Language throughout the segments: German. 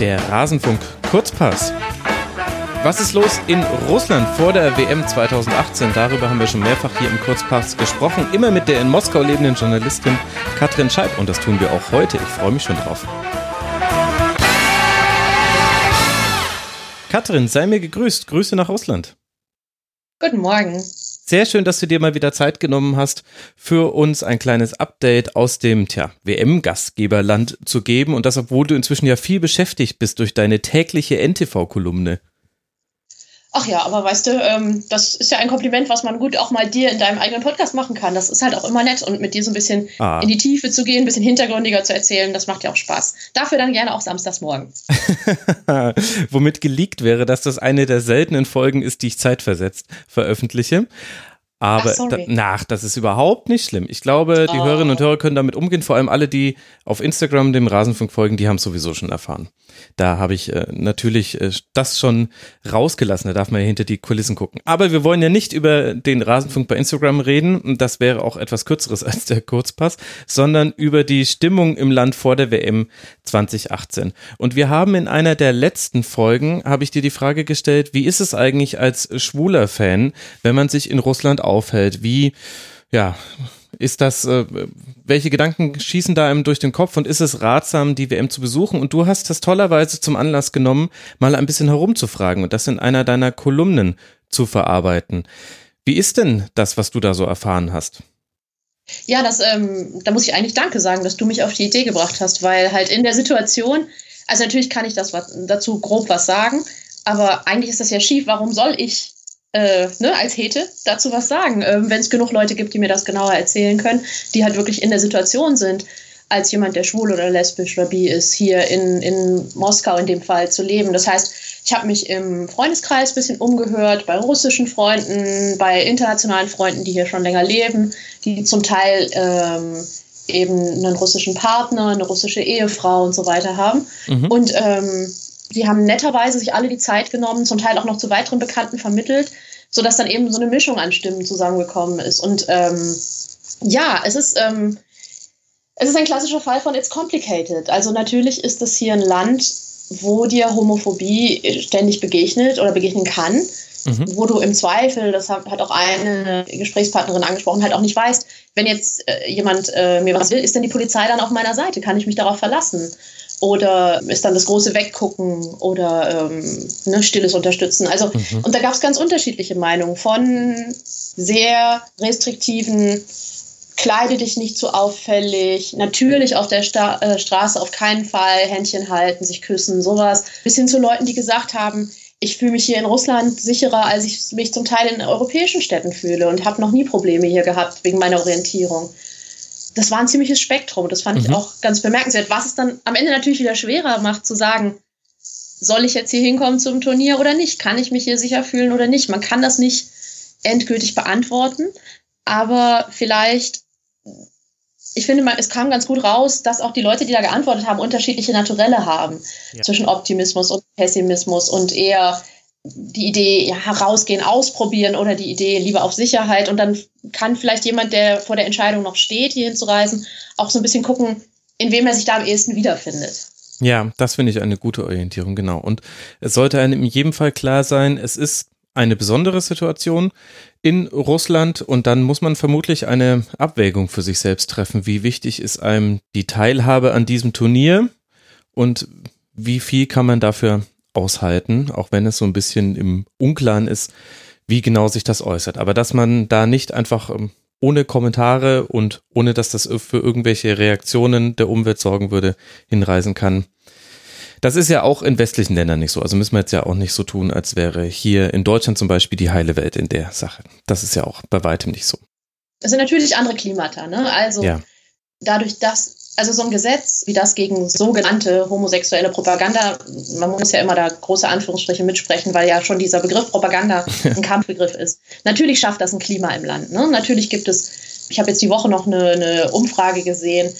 Der Rasenfunk Kurzpass. Was ist los in Russland vor der WM 2018? Darüber haben wir schon mehrfach hier im Kurzpass gesprochen. Immer mit der in Moskau lebenden Journalistin Katrin Scheib. Und das tun wir auch heute. Ich freue mich schon drauf. Katrin, sei mir gegrüßt. Grüße nach Russland. Guten Morgen. Sehr schön, dass du dir mal wieder Zeit genommen hast, für uns ein kleines Update aus dem WM-Gastgeberland zu geben. Und das, obwohl du inzwischen ja viel beschäftigt bist durch deine tägliche NTV-Kolumne. Ach ja, aber weißt du, ähm, das ist ja ein Kompliment, was man gut auch mal dir in deinem eigenen Podcast machen kann. Das ist halt auch immer nett und mit dir so ein bisschen ah. in die Tiefe zu gehen, ein bisschen hintergründiger zu erzählen, das macht ja auch Spaß. Dafür dann gerne auch samstags morgen. Womit geleakt wäre, dass das eine der seltenen Folgen ist, die ich zeitversetzt veröffentliche. Aber Ach, da, nach, das ist überhaupt nicht schlimm. Ich glaube, die oh. Hörerinnen und Hörer können damit umgehen. Vor allem alle, die auf Instagram dem Rasenfunk folgen, die haben es sowieso schon erfahren. Da habe ich äh, natürlich äh, das schon rausgelassen. Da darf man ja hinter die Kulissen gucken. Aber wir wollen ja nicht über den Rasenfunk bei Instagram reden. Das wäre auch etwas kürzeres als der Kurzpass, sondern über die Stimmung im Land vor der WM 2018. Und wir haben in einer der letzten Folgen, habe ich dir die Frage gestellt, wie ist es eigentlich als schwuler Fan, wenn man sich in Russland aufhält? Wie, ja, ist das, äh, welche Gedanken schießen da einem durch den Kopf und ist es ratsam, die WM zu besuchen? Und du hast das tollerweise zum Anlass genommen, mal ein bisschen herumzufragen und das in einer deiner Kolumnen zu verarbeiten. Wie ist denn das, was du da so erfahren hast? Ja, das, ähm, da muss ich eigentlich Danke sagen, dass du mich auf die Idee gebracht hast, weil halt in der Situation, also natürlich kann ich das was, dazu grob was sagen, aber eigentlich ist das ja schief. Warum soll ich äh, ne, als Hete dazu was sagen, ähm, wenn es genug Leute gibt, die mir das genauer erzählen können, die halt wirklich in der Situation sind, als jemand, der schwul oder lesbisch oder bi ist, hier in, in Moskau in dem Fall zu leben. Das heißt, ich habe mich im Freundeskreis ein bisschen umgehört, bei russischen Freunden, bei internationalen Freunden, die hier schon länger leben, die zum Teil ähm, eben einen russischen Partner, eine russische Ehefrau und so weiter haben. Mhm. Und ähm, die haben netterweise sich alle die Zeit genommen, zum Teil auch noch zu weiteren Bekannten vermittelt, sodass dann eben so eine Mischung an Stimmen zusammengekommen ist. Und ähm, ja, es ist, ähm, es ist ein klassischer Fall von It's Complicated. Also natürlich ist das hier ein Land, wo dir Homophobie ständig begegnet oder begegnen kann. Mhm. Wo du im Zweifel, das hat, auch eine Gesprächspartnerin angesprochen, halt auch nicht weißt, wenn jetzt äh, jemand äh, mir was will, ist denn die Polizei dann auf meiner Seite? Kann ich mich darauf verlassen? Oder ist dann das große Weggucken oder ähm, ne, stilles Unterstützen. Also, mhm. und da gab es ganz unterschiedliche Meinungen von sehr restriktiven, kleide dich nicht zu auffällig, natürlich auf der Sta äh, Straße auf keinen Fall Händchen halten, sich küssen, sowas, bis hin zu Leuten, die gesagt haben, ich fühle mich hier in Russland sicherer, als ich mich zum Teil in europäischen Städten fühle und habe noch nie Probleme hier gehabt wegen meiner Orientierung das war ein ziemliches Spektrum. Das fand mhm. ich auch ganz bemerkenswert. Was es dann am Ende natürlich wieder schwerer macht, zu sagen, soll ich jetzt hier hinkommen zum Turnier oder nicht? Kann ich mich hier sicher fühlen oder nicht? Man kann das nicht endgültig beantworten, aber vielleicht, ich finde, es kam ganz gut raus, dass auch die Leute, die da geantwortet haben, unterschiedliche Naturelle haben ja. zwischen Optimismus und Pessimismus und eher die Idee ja, herausgehen, ausprobieren oder die Idee lieber auf Sicherheit. Und dann kann vielleicht jemand, der vor der Entscheidung noch steht, hier hinzureisen, auch so ein bisschen gucken, in wem er sich da am ehesten wiederfindet. Ja, das finde ich eine gute Orientierung, genau. Und es sollte einem in jedem Fall klar sein, es ist eine besondere Situation in Russland und dann muss man vermutlich eine Abwägung für sich selbst treffen. Wie wichtig ist einem die Teilhabe an diesem Turnier und wie viel kann man dafür aushalten, auch wenn es so ein bisschen im Unklaren ist, wie genau sich das äußert. Aber dass man da nicht einfach ähm, ohne Kommentare und ohne dass das für irgendwelche Reaktionen der Umwelt sorgen würde, hinreisen kann. Das ist ja auch in westlichen Ländern nicht so. Also müssen wir jetzt ja auch nicht so tun, als wäre hier in Deutschland zum Beispiel die heile Welt in der Sache. Das ist ja auch bei weitem nicht so. Das sind natürlich andere Klimata, ne? Also ja. dadurch, dass also so ein Gesetz wie das gegen sogenannte homosexuelle Propaganda, man muss ja immer da große Anführungsstriche mitsprechen, weil ja schon dieser Begriff Propaganda ein Kampfbegriff ist. Natürlich schafft das ein Klima im Land. Ne? Natürlich gibt es, ich habe jetzt die Woche noch eine, eine Umfrage gesehen,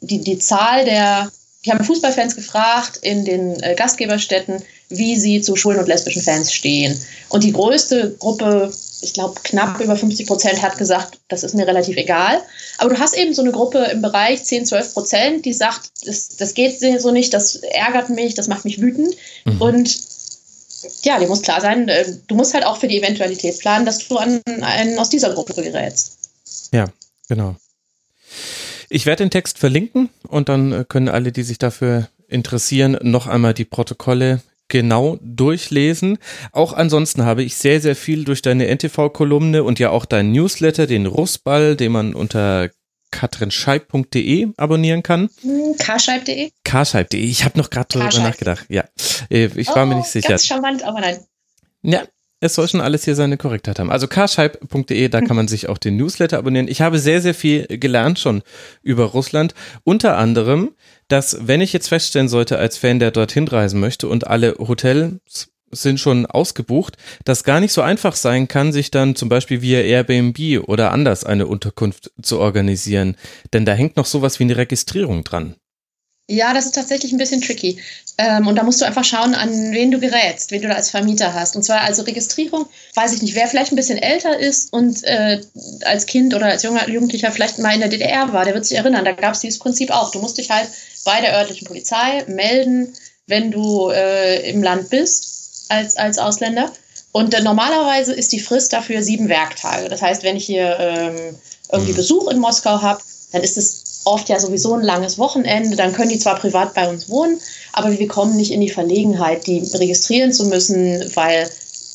die, die Zahl der, die haben Fußballfans gefragt in den äh, Gastgeberstädten, wie sie zu schwulen und lesbischen Fans stehen. Und die größte Gruppe ich glaube, knapp über 50 Prozent hat gesagt, das ist mir relativ egal. Aber du hast eben so eine Gruppe im Bereich 10, 12 Prozent, die sagt, das, das geht so nicht, das ärgert mich, das macht mich wütend. Mhm. Und ja, dir muss klar sein, äh, du musst halt auch für die Eventualität planen, dass du an einen aus dieser Gruppe gerätst. Ja, genau. Ich werde den Text verlinken und dann äh, können alle, die sich dafür interessieren, noch einmal die Protokolle genau durchlesen. Auch ansonsten habe ich sehr, sehr viel durch deine NTV-Kolumne und ja auch deinen Newsletter, den Russball, den man unter katrinscheib.de abonnieren kann. Hm, Karscheib.de? Karscheib.de. Ich habe noch gerade darüber nachgedacht. Ja, äh, ich war oh, mir nicht sicher. Ganz charmant, aber nein. Ja, es soll schon alles hier seine Korrektheit haben. Also karscheib.de, da kann man sich auch den Newsletter abonnieren. Ich habe sehr, sehr viel gelernt schon über Russland. Unter anderem, dass wenn ich jetzt feststellen sollte als Fan, der dorthin reisen möchte und alle Hotels sind schon ausgebucht, dass gar nicht so einfach sein kann, sich dann zum Beispiel via Airbnb oder anders eine Unterkunft zu organisieren. Denn da hängt noch sowas wie eine Registrierung dran. Ja, das ist tatsächlich ein bisschen tricky. Ähm, und da musst du einfach schauen, an wen du gerätst, wen du da als Vermieter hast. Und zwar also Registrierung, weiß ich nicht, wer vielleicht ein bisschen älter ist und äh, als Kind oder als junger Jugendlicher vielleicht mal in der DDR war, der wird sich erinnern, da gab es dieses Prinzip auch. Du musst dich halt bei der örtlichen Polizei melden, wenn du äh, im Land bist als, als Ausländer. Und äh, normalerweise ist die Frist dafür sieben Werktage. Das heißt, wenn ich hier ähm, irgendwie mhm. Besuch in Moskau habe, dann ist es oft ja sowieso ein langes Wochenende, dann können die zwar privat bei uns wohnen, aber wir kommen nicht in die Verlegenheit, die registrieren zu müssen, weil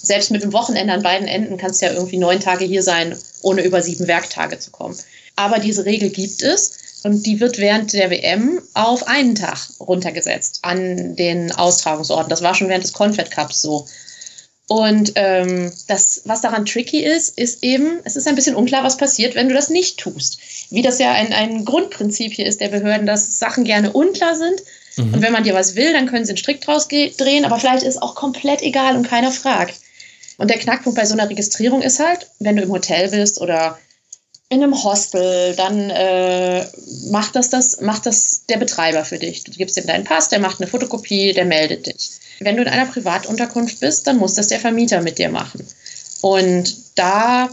selbst mit dem Wochenende an beiden Enden kannst du ja irgendwie neun Tage hier sein, ohne über sieben Werktage zu kommen. Aber diese Regel gibt es und die wird während der WM auf einen Tag runtergesetzt an den Austragungsorten. Das war schon während des Confed Cups so. Und ähm, das, was daran tricky ist, ist eben, es ist ein bisschen unklar, was passiert, wenn du das nicht tust. Wie das ja ein, ein Grundprinzip hier ist der Behörden, dass Sachen gerne unklar sind. Mhm. Und wenn man dir was will, dann können sie einen Strick draus drehen, aber vielleicht ist es auch komplett egal und keiner fragt. Und der Knackpunkt bei so einer Registrierung ist halt, wenn du im Hotel bist oder in einem Hostel, dann äh, macht, das das, macht das der Betreiber für dich. Du gibst ihm deinen Pass, der macht eine Fotokopie, der meldet dich. Wenn du in einer Privatunterkunft bist, dann muss das der Vermieter mit dir machen. Und da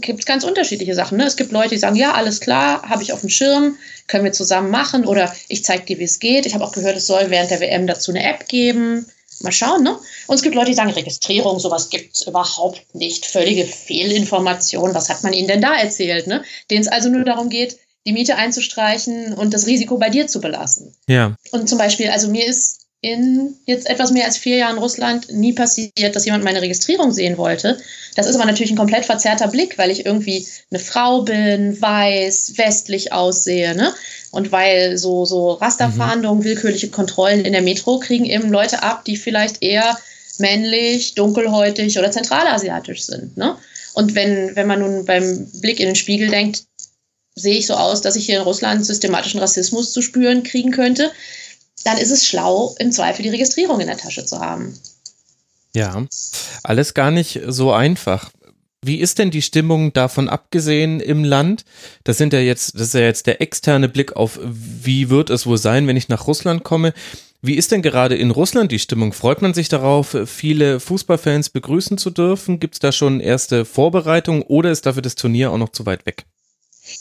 gibt es ganz unterschiedliche Sachen. Ne? Es gibt Leute, die sagen, ja, alles klar, habe ich auf dem Schirm, können wir zusammen machen oder ich zeige dir, wie es geht. Ich habe auch gehört, es soll während der WM dazu eine App geben. Mal schauen, ne? Und es gibt Leute, die sagen, Registrierung, sowas gibt es überhaupt nicht. Völlige Fehlinformation. Was hat man ihnen denn da erzählt, ne? Denen es also nur darum geht, die Miete einzustreichen und das Risiko bei dir zu belassen. Ja. Und zum Beispiel, also mir ist in jetzt etwas mehr als vier Jahren Russland nie passiert, dass jemand meine Registrierung sehen wollte. Das ist aber natürlich ein komplett verzerrter Blick, weil ich irgendwie eine Frau bin, weiß, westlich aussehe, ne? Und weil so, so Rasterfahndungen, mhm. willkürliche Kontrollen in der Metro kriegen eben Leute ab, die vielleicht eher männlich, dunkelhäutig oder zentralasiatisch sind, ne? Und wenn, wenn man nun beim Blick in den Spiegel denkt, sehe ich so aus, dass ich hier in Russland systematischen Rassismus zu spüren kriegen könnte, dann ist es schlau, im Zweifel die Registrierung in der Tasche zu haben. Ja, alles gar nicht so einfach. Wie ist denn die Stimmung davon abgesehen im Land? Das sind ja jetzt, das ist ja jetzt der externe Blick auf, wie wird es wohl sein, wenn ich nach Russland komme. Wie ist denn gerade in Russland die Stimmung? Freut man sich darauf, viele Fußballfans begrüßen zu dürfen? Gibt es da schon erste Vorbereitungen oder ist dafür das Turnier auch noch zu weit weg?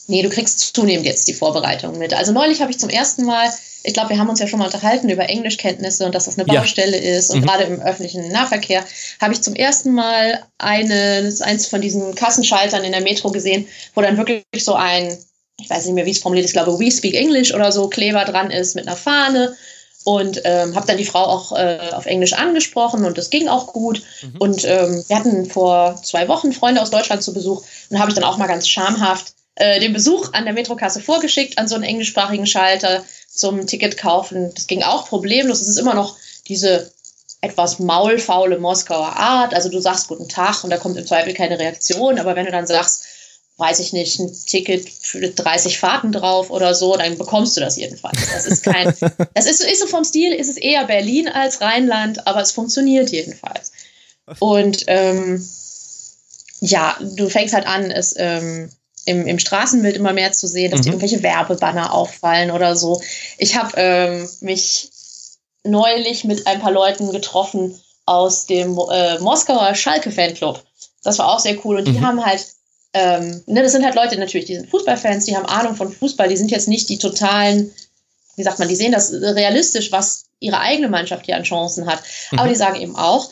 Nee, du kriegst zunehmend jetzt die Vorbereitungen mit. Also neulich habe ich zum ersten Mal ich glaube, wir haben uns ja schon mal unterhalten über Englischkenntnisse und dass das eine Baustelle ja. ist. Und mhm. gerade im öffentlichen Nahverkehr habe ich zum ersten Mal eine, eins von diesen Kassenschaltern in der Metro gesehen, wo dann wirklich so ein, ich weiß nicht mehr, wie es formuliert ist, ich glaube, We Speak English oder so, Kleber dran ist mit einer Fahne. Und ähm, habe dann die Frau auch äh, auf Englisch angesprochen und das ging auch gut. Mhm. Und ähm, wir hatten vor zwei Wochen Freunde aus Deutschland zu Besuch und habe ich dann auch mal ganz schamhaft äh, den Besuch an der Metrokasse vorgeschickt an so einen englischsprachigen Schalter zum Ticket kaufen. Das ging auch problemlos. Es ist immer noch diese etwas maulfaule Moskauer Art. Also du sagst guten Tag und da kommt im Zweifel keine Reaktion. Aber wenn du dann sagst, weiß ich nicht, ein Ticket für 30 Fahrten drauf oder so, dann bekommst du das jedenfalls. Das ist kein, das ist, ist so vom Stil, ist es eher Berlin als Rheinland, aber es funktioniert jedenfalls. Und ähm, ja, du fängst halt an, es ähm, im, im Straßenbild immer mehr zu sehen, dass mhm. irgendwelche Werbebanner auffallen oder so. Ich habe ähm, mich neulich mit ein paar Leuten getroffen aus dem äh, Moskauer Schalke-Fanclub. Das war auch sehr cool. Und die mhm. haben halt, ähm, ne, das sind halt Leute natürlich, die sind Fußballfans, die haben Ahnung von Fußball, die sind jetzt nicht die totalen, wie sagt man, die sehen das realistisch, was ihre eigene Mannschaft hier an Chancen hat. Mhm. Aber die sagen eben auch,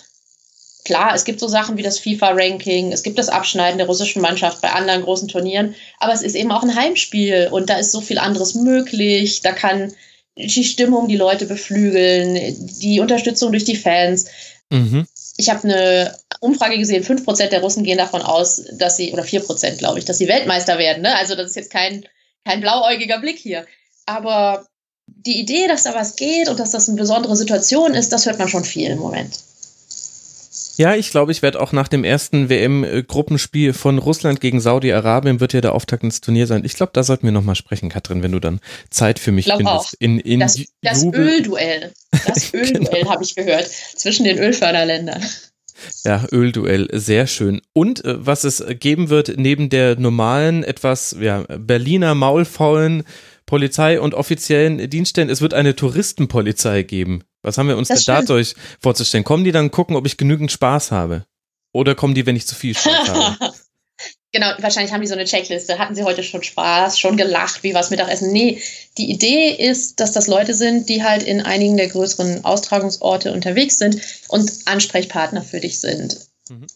klar, es gibt so Sachen wie das FIFA-Ranking, es gibt das Abschneiden der russischen Mannschaft bei anderen großen Turnieren, aber es ist eben auch ein Heimspiel und da ist so viel anderes möglich. Da kann die Stimmung die Leute beflügeln, die Unterstützung durch die Fans. Mhm. Ich habe eine Umfrage gesehen, 5% der Russen gehen davon aus, dass sie, oder 4% glaube ich, dass sie Weltmeister werden. Ne? Also das ist jetzt kein, kein blauäugiger Blick hier. Aber die Idee, dass da was geht und dass das eine besondere Situation ist, das hört man schon viel im Moment. Ja, ich glaube, ich werde auch nach dem ersten WM-Gruppenspiel von Russland gegen Saudi-Arabien wird ja der Auftakt ins Turnier sein. Ich glaube, da sollten wir nochmal sprechen, Katrin, wenn du dann Zeit für mich findest. Auch. In, in das das Ölduell. Das genau. Ölduell genau. habe ich gehört zwischen den Ölförderländern. Ja, Ölduell, sehr schön. Und äh, was es geben wird, neben der normalen, etwas ja, Berliner Maulfaulen Polizei und offiziellen Dienststellen, es wird eine Touristenpolizei geben. Was haben wir uns denn dadurch vorzustellen? Kommen die dann gucken, ob ich genügend Spaß habe? Oder kommen die, wenn ich zu viel Spaß habe? Genau, wahrscheinlich haben die so eine Checkliste. Hatten sie heute schon Spaß, schon gelacht, wie war es Mittagessen? Nee, die Idee ist, dass das Leute sind, die halt in einigen der größeren Austragungsorte unterwegs sind und Ansprechpartner für dich sind. Mhm.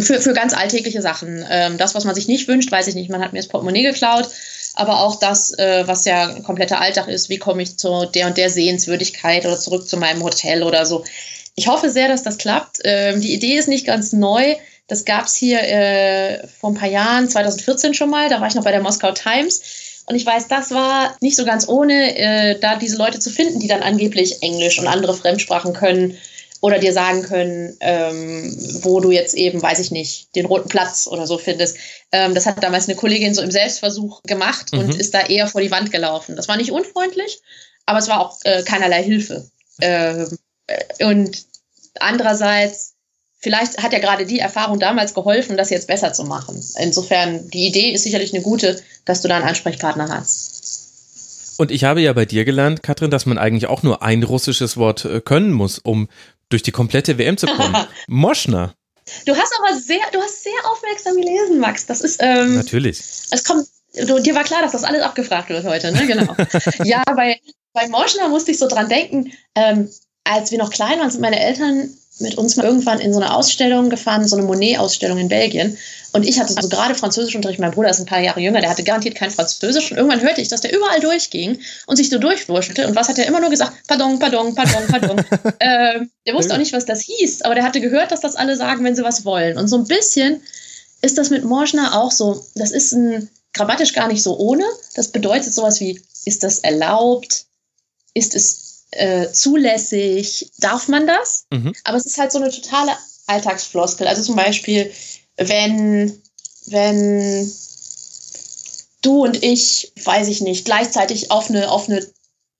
Für, für ganz alltägliche Sachen. Ähm, das, was man sich nicht wünscht, weiß ich nicht. Man hat mir das Portemonnaie geklaut aber auch das, äh, was ja ein kompletter Alltag ist, wie komme ich zu der und der Sehenswürdigkeit oder zurück zu meinem Hotel oder so. Ich hoffe sehr, dass das klappt. Ähm, die Idee ist nicht ganz neu. Das gab es hier äh, vor ein paar Jahren, 2014 schon mal. Da war ich noch bei der Moskau Times. Und ich weiß, das war nicht so ganz ohne, äh, da diese Leute zu finden, die dann angeblich Englisch und andere Fremdsprachen können oder dir sagen können, ähm, wo du jetzt eben, weiß ich nicht, den roten Platz oder so findest. Ähm, das hat damals eine Kollegin so im Selbstversuch gemacht mhm. und ist da eher vor die Wand gelaufen. Das war nicht unfreundlich, aber es war auch äh, keinerlei Hilfe. Ähm, äh, und andererseits, vielleicht hat ja gerade die Erfahrung damals geholfen, das jetzt besser zu machen. Insofern, die Idee ist sicherlich eine gute, dass du da einen Ansprechpartner hast. Und ich habe ja bei dir gelernt, Katrin, dass man eigentlich auch nur ein russisches Wort äh, können muss, um durch die komplette WM zu kommen. Moschner. Du hast aber sehr, du hast sehr aufmerksam gelesen, Max. Das ist ähm, natürlich. Es kommt, du, dir war klar, dass das alles abgefragt wird heute, ne? Genau. ja, bei bei Moschner musste ich so dran denken. Ähm, als wir noch klein waren, sind meine Eltern mit uns mal irgendwann in so eine Ausstellung gefahren, so eine Monet-Ausstellung in Belgien. Und ich hatte so gerade Französischunterricht. Mein Bruder ist ein paar Jahre jünger, der hatte garantiert kein Französisch. Und irgendwann hörte ich, dass der überall durchging und sich so durchwurschelte. Und was hat er immer nur gesagt? Pardon, pardon, pardon, pardon. ähm, der wusste auch nicht, was das hieß, aber der hatte gehört, dass das alle sagen, wenn sie was wollen. Und so ein bisschen ist das mit Morschner auch so. Das ist ein grammatisch gar nicht so ohne. Das bedeutet sowas wie, ist das erlaubt? Ist es äh, zulässig? Darf man das? Mhm. Aber es ist halt so eine totale Alltagsfloskel. Also zum Beispiel, wenn, wenn du und ich, weiß ich nicht, gleichzeitig auf eine, auf eine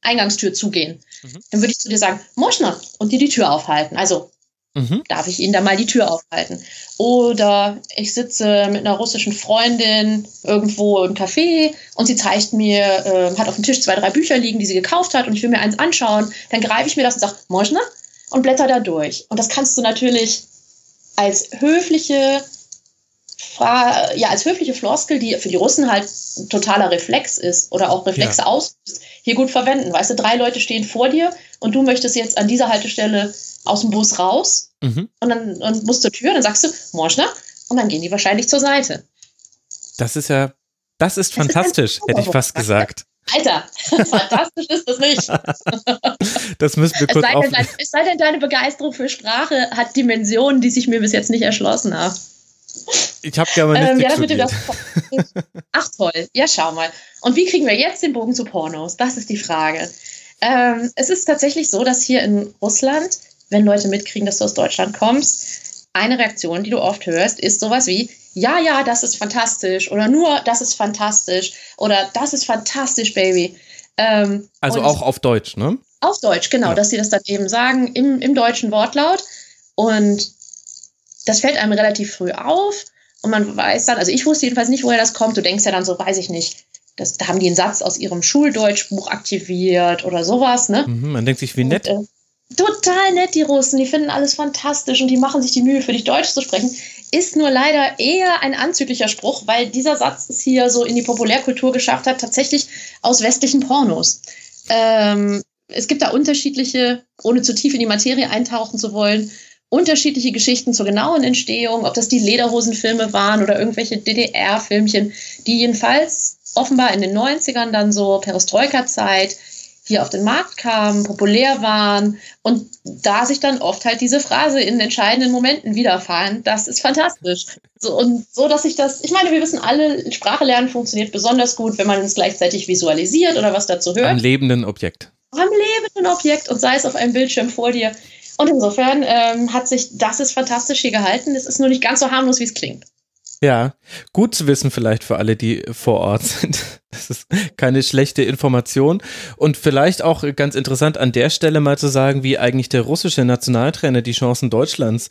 Eingangstür zugehen, mhm. dann würde ich zu dir sagen, Moschner, und dir die Tür aufhalten. Also mhm. darf ich Ihnen da mal die Tür aufhalten. Oder ich sitze mit einer russischen Freundin irgendwo im Café und sie zeigt mir, äh, hat auf dem Tisch zwei, drei Bücher liegen, die sie gekauft hat und ich will mir eins anschauen. Dann greife ich mir das und sage, Moschner, und blätter da durch. Und das kannst du natürlich als höfliche ja, als höfliche Floskel, die für die Russen halt ein totaler Reflex ist oder auch Reflexe ja. auslöst, hier gut verwenden. Weißt du, drei Leute stehen vor dir und du möchtest jetzt an dieser Haltestelle aus dem Bus raus mhm. und dann und musst zur Tür, dann sagst du, Morschner, und dann gehen die wahrscheinlich zur Seite. Das ist ja, das ist das fantastisch, ist hätte ich fast gesagt. Alter, fantastisch ist das nicht. das müssen wir kurz es sei, es sei denn, deine Begeisterung für Sprache hat Dimensionen, die sich mir bis jetzt nicht erschlossen haben. Ich habe gerne ähm, ja, das Ach toll, ja schau mal. Und wie kriegen wir jetzt den Bogen zu Pornos? Das ist die Frage. Ähm, es ist tatsächlich so, dass hier in Russland, wenn Leute mitkriegen, dass du aus Deutschland kommst, eine Reaktion, die du oft hörst, ist sowas wie, ja, ja, das ist fantastisch oder nur, das ist fantastisch oder das ist fantastisch, Baby. Ähm, also auch auf Deutsch, ne? Auf Deutsch, genau, ja. dass sie das dann eben sagen im, im deutschen Wortlaut. Und das fällt einem relativ früh auf und man weiß dann, also ich wusste jedenfalls nicht, woher das kommt. Du denkst ja dann so, weiß ich nicht, das, da haben die einen Satz aus ihrem Schuldeutschbuch aktiviert oder sowas, ne? Mhm, man denkt sich, wie nett. Und, äh, total nett, die Russen, die finden alles fantastisch und die machen sich die Mühe, für dich Deutsch zu sprechen. ist nur leider eher ein anzüglicher Spruch, weil dieser Satz es hier so in die Populärkultur geschafft hat, tatsächlich aus westlichen Pornos. Ähm, es gibt da unterschiedliche, ohne zu tief in die Materie eintauchen zu wollen, unterschiedliche Geschichten zur genauen Entstehung, ob das die Lederhosenfilme waren oder irgendwelche DDR-Filmchen, die jedenfalls offenbar in den 90ern dann so Perestroika-Zeit hier auf den Markt kamen, populär waren und da sich dann oft halt diese Phrase in entscheidenden Momenten wiederfahren, das ist fantastisch. So, und so, dass ich das, ich meine, wir wissen alle, Sprache lernen funktioniert besonders gut, wenn man es gleichzeitig visualisiert oder was dazu hört. Am lebenden Objekt. Am lebenden Objekt und sei es auf einem Bildschirm vor dir. Und insofern ähm, hat sich, das ist fantastisch hier gehalten. Es ist nur nicht ganz so harmlos, wie es klingt. Ja, gut zu wissen vielleicht für alle, die vor Ort sind. Das ist keine schlechte Information. Und vielleicht auch ganz interessant an der Stelle mal zu sagen, wie eigentlich der russische Nationaltrainer die Chancen Deutschlands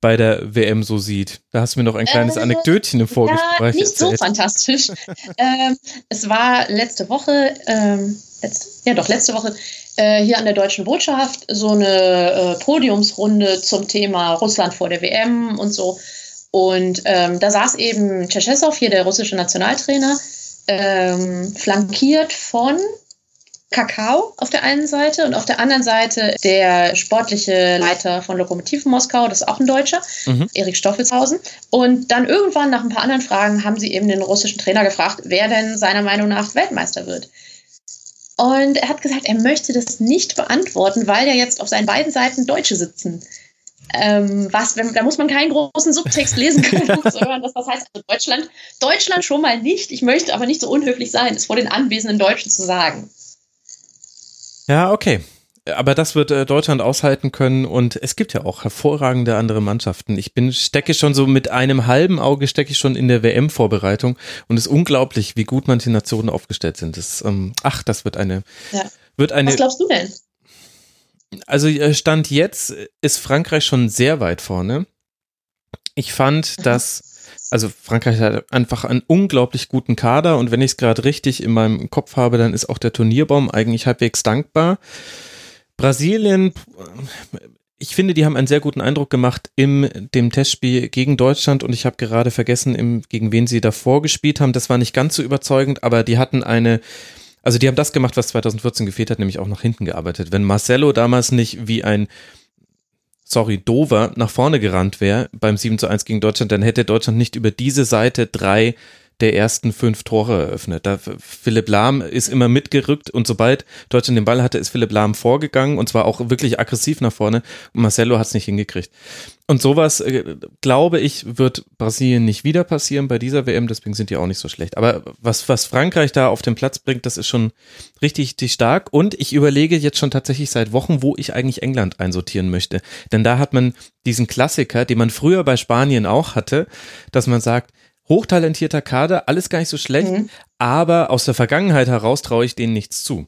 bei der WM so sieht. Da hast du mir noch ein kleines äh, Anekdötchen im Vorgespräch ja, nicht erzählt. so fantastisch. ähm, es war letzte Woche, ähm, letzte, ja doch, letzte Woche äh, hier an der Deutschen Botschaft so eine äh, Podiumsrunde zum Thema Russland vor der WM und so. Und ähm, da saß eben Tschetschesow, hier der russische Nationaltrainer, ähm, flankiert von Kakao auf der einen Seite und auf der anderen Seite der sportliche Leiter von Lokomotiv Moskau, das ist auch ein Deutscher, mhm. Erik Stoffelshausen. Und dann irgendwann nach ein paar anderen Fragen haben sie eben den russischen Trainer gefragt, wer denn seiner Meinung nach Weltmeister wird. Und er hat gesagt, er möchte das nicht beantworten, weil ja jetzt auf seinen beiden Seiten Deutsche sitzen. Ähm, was, wenn, da muss man keinen großen Subtext lesen können, um zu hören, dass das heißt, also Deutschland, Deutschland schon mal nicht. Ich möchte aber nicht so unhöflich sein, es vor den anwesenden Deutschen zu sagen. Ja, okay. Aber das wird äh, Deutschland aushalten können und es gibt ja auch hervorragende andere Mannschaften. Ich bin stecke schon so mit einem halben Auge stecke ich schon in der WM-Vorbereitung und es ist unglaublich, wie gut manche Nationen aufgestellt sind. Das, ähm, ach, das wird eine, ja. wird eine. Was glaubst du denn? Also äh, Stand jetzt ist Frankreich schon sehr weit vorne. Ich fand, dass, also Frankreich hat einfach einen unglaublich guten Kader und wenn ich es gerade richtig in meinem Kopf habe, dann ist auch der Turnierbaum eigentlich halbwegs dankbar. Brasilien, ich finde, die haben einen sehr guten Eindruck gemacht im dem Testspiel gegen Deutschland und ich habe gerade vergessen, im, gegen wen sie davor gespielt haben. Das war nicht ganz so überzeugend, aber die hatten eine also die haben das gemacht, was 2014 gefehlt hat, nämlich auch nach hinten gearbeitet. Wenn Marcelo damals nicht wie ein sorry, Dover nach vorne gerannt wäre beim 7 zu 1 gegen Deutschland, dann hätte Deutschland nicht über diese Seite drei der ersten fünf Tore eröffnet. Da Philipp Lahm ist immer mitgerückt und sobald Deutschland den Ball hatte, ist Philipp Lahm vorgegangen und zwar auch wirklich aggressiv nach vorne und Marcelo hat es nicht hingekriegt. Und sowas, äh, glaube ich, wird Brasilien nicht wieder passieren bei dieser WM, deswegen sind die auch nicht so schlecht. Aber was, was Frankreich da auf den Platz bringt, das ist schon richtig, richtig stark. Und ich überlege jetzt schon tatsächlich seit Wochen, wo ich eigentlich England einsortieren möchte. Denn da hat man diesen Klassiker, den man früher bei Spanien auch hatte, dass man sagt, hochtalentierter Kader, alles gar nicht so schlecht, mhm. aber aus der Vergangenheit heraus traue ich denen nichts zu.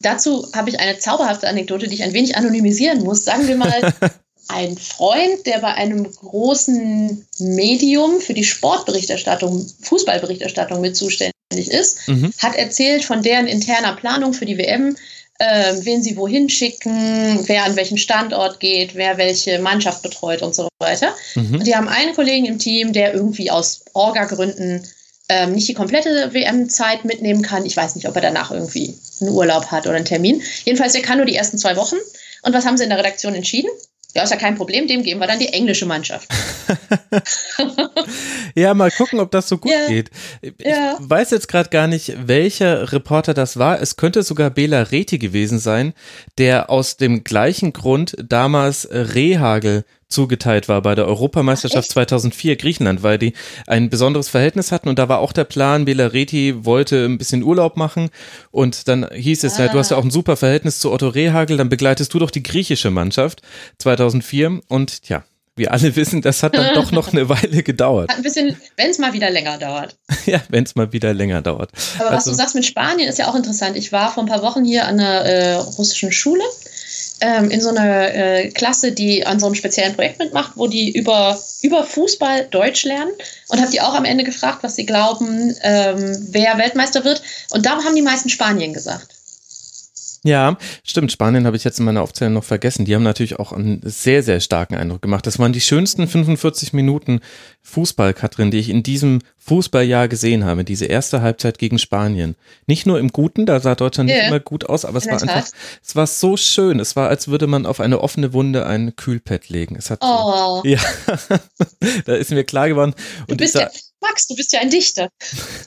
Dazu habe ich eine zauberhafte Anekdote, die ich ein wenig anonymisieren muss. Sagen wir mal, ein Freund, der bei einem großen Medium für die Sportberichterstattung, Fußballberichterstattung mit zuständig ist, mhm. hat erzählt von deren interner Planung für die WM, äh, wen sie wohin schicken, wer an welchen Standort geht, wer welche Mannschaft betreut und so weiter. Mhm. Und die haben einen Kollegen im Team, der irgendwie aus Orga-Gründen ähm, nicht die komplette WM-Zeit mitnehmen kann. Ich weiß nicht, ob er danach irgendwie einen Urlaub hat oder einen Termin. Jedenfalls, der kann nur die ersten zwei Wochen. Und was haben sie in der Redaktion entschieden? Ja, ist ja kein Problem, dem geben wir dann die englische Mannschaft. ja, mal gucken, ob das so gut ja. geht. Ich ja. weiß jetzt gerade gar nicht, welcher Reporter das war. Es könnte sogar Bela Reti gewesen sein, der aus dem gleichen Grund damals Rehagel zugeteilt war bei der Europameisterschaft Ach, 2004 Griechenland, weil die ein besonderes Verhältnis hatten und da war auch der Plan, Belareti wollte ein bisschen Urlaub machen und dann hieß es, ah. ja, du hast ja auch ein super Verhältnis zu Otto Rehagel, dann begleitest du doch die griechische Mannschaft 2004 und ja, wir alle wissen, das hat dann doch noch eine Weile gedauert. Hat ein bisschen, wenn es mal wieder länger dauert. ja, wenn es mal wieder länger dauert. Aber also, was du sagst mit Spanien ist ja auch interessant. Ich war vor ein paar Wochen hier an einer äh, russischen Schule ähm, in so einer äh, Klasse, die an so einem speziellen Projekt mitmacht, wo die über, über Fußball Deutsch lernen und habe die auch am Ende gefragt, was sie glauben, ähm, wer Weltmeister wird. Und da haben die meisten Spanien gesagt. Ja, stimmt. Spanien habe ich jetzt in meiner Aufzählung noch vergessen. Die haben natürlich auch einen sehr, sehr starken Eindruck gemacht. Das waren die schönsten 45 Minuten Fußball, Katrin, die ich in diesem Fußballjahr gesehen habe. Diese erste Halbzeit gegen Spanien. Nicht nur im Guten, da sah Deutschland yeah. nicht immer gut aus, aber es war einfach, es war so schön. Es war, als würde man auf eine offene Wunde ein Kühlpad legen. Es hat, oh. ja, da ist mir klar geworden. Und du bist dieser, ja, Max, du bist ja ein Dichter.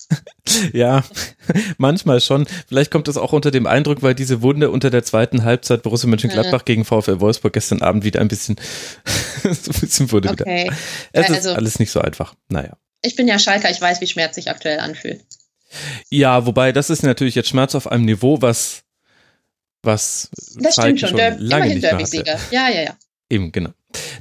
ja, manchmal schon. Vielleicht kommt das auch unter dem Eindruck, weil diese Wunde unter der zweiten Halbzeit Borussia Mönchengladbach ja. gegen VfL Wolfsburg gestern Abend wieder ein bisschen, so ein bisschen wurde okay. wieder. Es also, ist alles nicht so einfach. Naja. Ich bin ja Schalker, ich weiß, wie Schmerz sich aktuell anfühlt. Ja, wobei das ist natürlich jetzt Schmerz auf einem Niveau, was was das Schalke stimmt schon, schon Der, lange nicht mehr hatte. Ja, ja, ja. Eben, genau.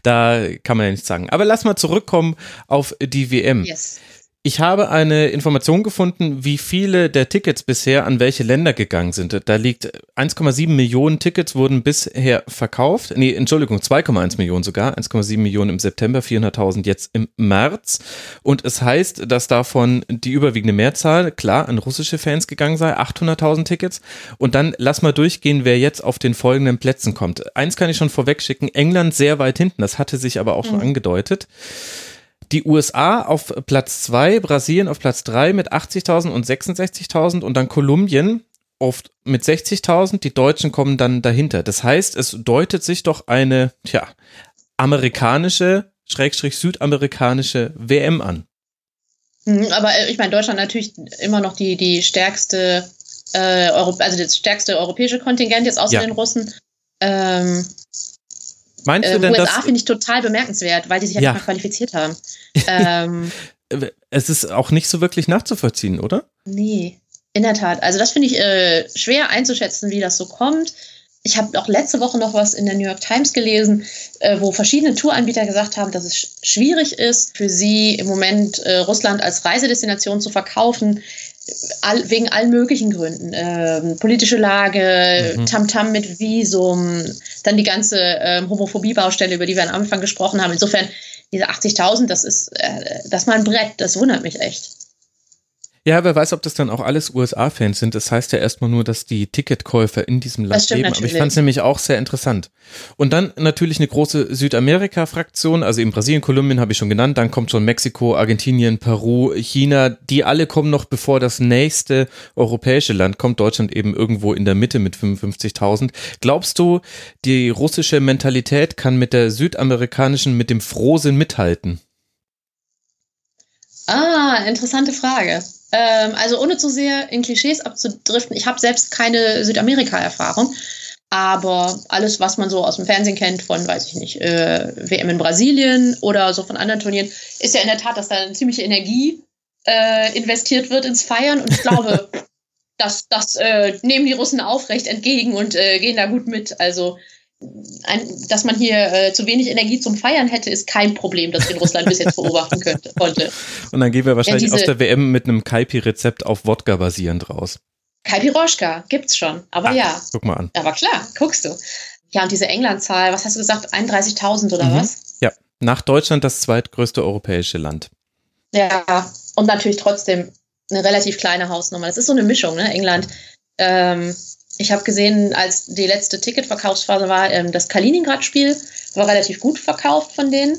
Da kann man ja nichts sagen. Aber lass mal zurückkommen auf die WM. Yes. Ich habe eine Information gefunden, wie viele der Tickets bisher an welche Länder gegangen sind. Da liegt 1,7 Millionen Tickets wurden bisher verkauft. Nee, Entschuldigung, 2,1 Millionen sogar. 1,7 Millionen im September, 400.000 jetzt im März. Und es heißt, dass davon die überwiegende Mehrzahl, klar, an russische Fans gegangen sei, 800.000 Tickets. Und dann lass mal durchgehen, wer jetzt auf den folgenden Plätzen kommt. Eins kann ich schon vorweg schicken, England sehr weit hinten. Das hatte sich aber auch schon mhm. angedeutet. Die USA auf Platz 2, Brasilien auf Platz 3 mit 80.000 und 66.000 und dann Kolumbien oft mit 60.000. Die Deutschen kommen dann dahinter. Das heißt, es deutet sich doch eine, tja, amerikanische, schrägstrich südamerikanische WM an. Mhm, aber äh, ich meine, Deutschland natürlich immer noch die, die stärkste, äh, also das stärkste europäische Kontingent jetzt außer ja. den Russen. Ähm, Meinst du äh, denn, USA finde ich total bemerkenswert, weil die sich ja, ja. nicht mal qualifiziert haben. ähm, es ist auch nicht so wirklich nachzuvollziehen, oder? Nee, in der Tat. Also das finde ich äh, schwer einzuschätzen, wie das so kommt. Ich habe auch letzte Woche noch was in der New York Times gelesen, äh, wo verschiedene Touranbieter gesagt haben, dass es schwierig ist, für sie im Moment äh, Russland als Reisedestination zu verkaufen, all, wegen allen möglichen Gründen. Ähm, politische Lage, mhm. Tamtam -Tam mit Visum, dann die ganze ähm, Homophobie-Baustelle, über die wir am Anfang gesprochen haben. Insofern, diese 80.000, das ist, äh, das ist mal ein Brett, das wundert mich echt. Ja, wer weiß, ob das dann auch alles USA-Fans sind. Das heißt ja erstmal nur, dass die Ticketkäufer in diesem Land leben. Natürlich. Aber ich fand es nämlich auch sehr interessant. Und dann natürlich eine große Südamerika-Fraktion, also in Brasilien, Kolumbien habe ich schon genannt, dann kommt schon Mexiko, Argentinien, Peru, China, die alle kommen noch bevor das nächste europäische Land kommt, Deutschland eben irgendwo in der Mitte mit 55.000. Glaubst du, die russische Mentalität kann mit der südamerikanischen, mit dem Frohsinn mithalten? Ah, interessante Frage. Ähm, also ohne zu sehr in Klischees abzudriften, ich habe selbst keine Südamerika-Erfahrung. Aber alles, was man so aus dem Fernsehen kennt, von, weiß ich nicht, äh, WM in Brasilien oder so von anderen Turnieren, ist ja in der Tat, dass da eine ziemliche Energie äh, investiert wird ins Feiern. Und ich glaube, das, das äh, nehmen die Russen aufrecht entgegen und äh, gehen da gut mit. Also ein, dass man hier äh, zu wenig Energie zum Feiern hätte, ist kein Problem, das in Russland bis jetzt beobachten könnte, konnte. Und dann gehen wir wahrscheinlich ja, aus der WM mit einem Kaipi-Rezept auf Wodka basierend raus. Kaipi-Roschka gibt's schon, aber Ach, ja. Guck mal an. Aber klar, guckst du. Ja, und diese England-Zahl, was hast du gesagt, 31.000 oder mhm. was? Ja, nach Deutschland das zweitgrößte europäische Land. Ja, und natürlich trotzdem eine relativ kleine Hausnummer. Das ist so eine Mischung, ne? England. Ähm, ich habe gesehen, als die letzte Ticketverkaufsphase war, ähm, das Kaliningrad-Spiel war relativ gut verkauft von denen,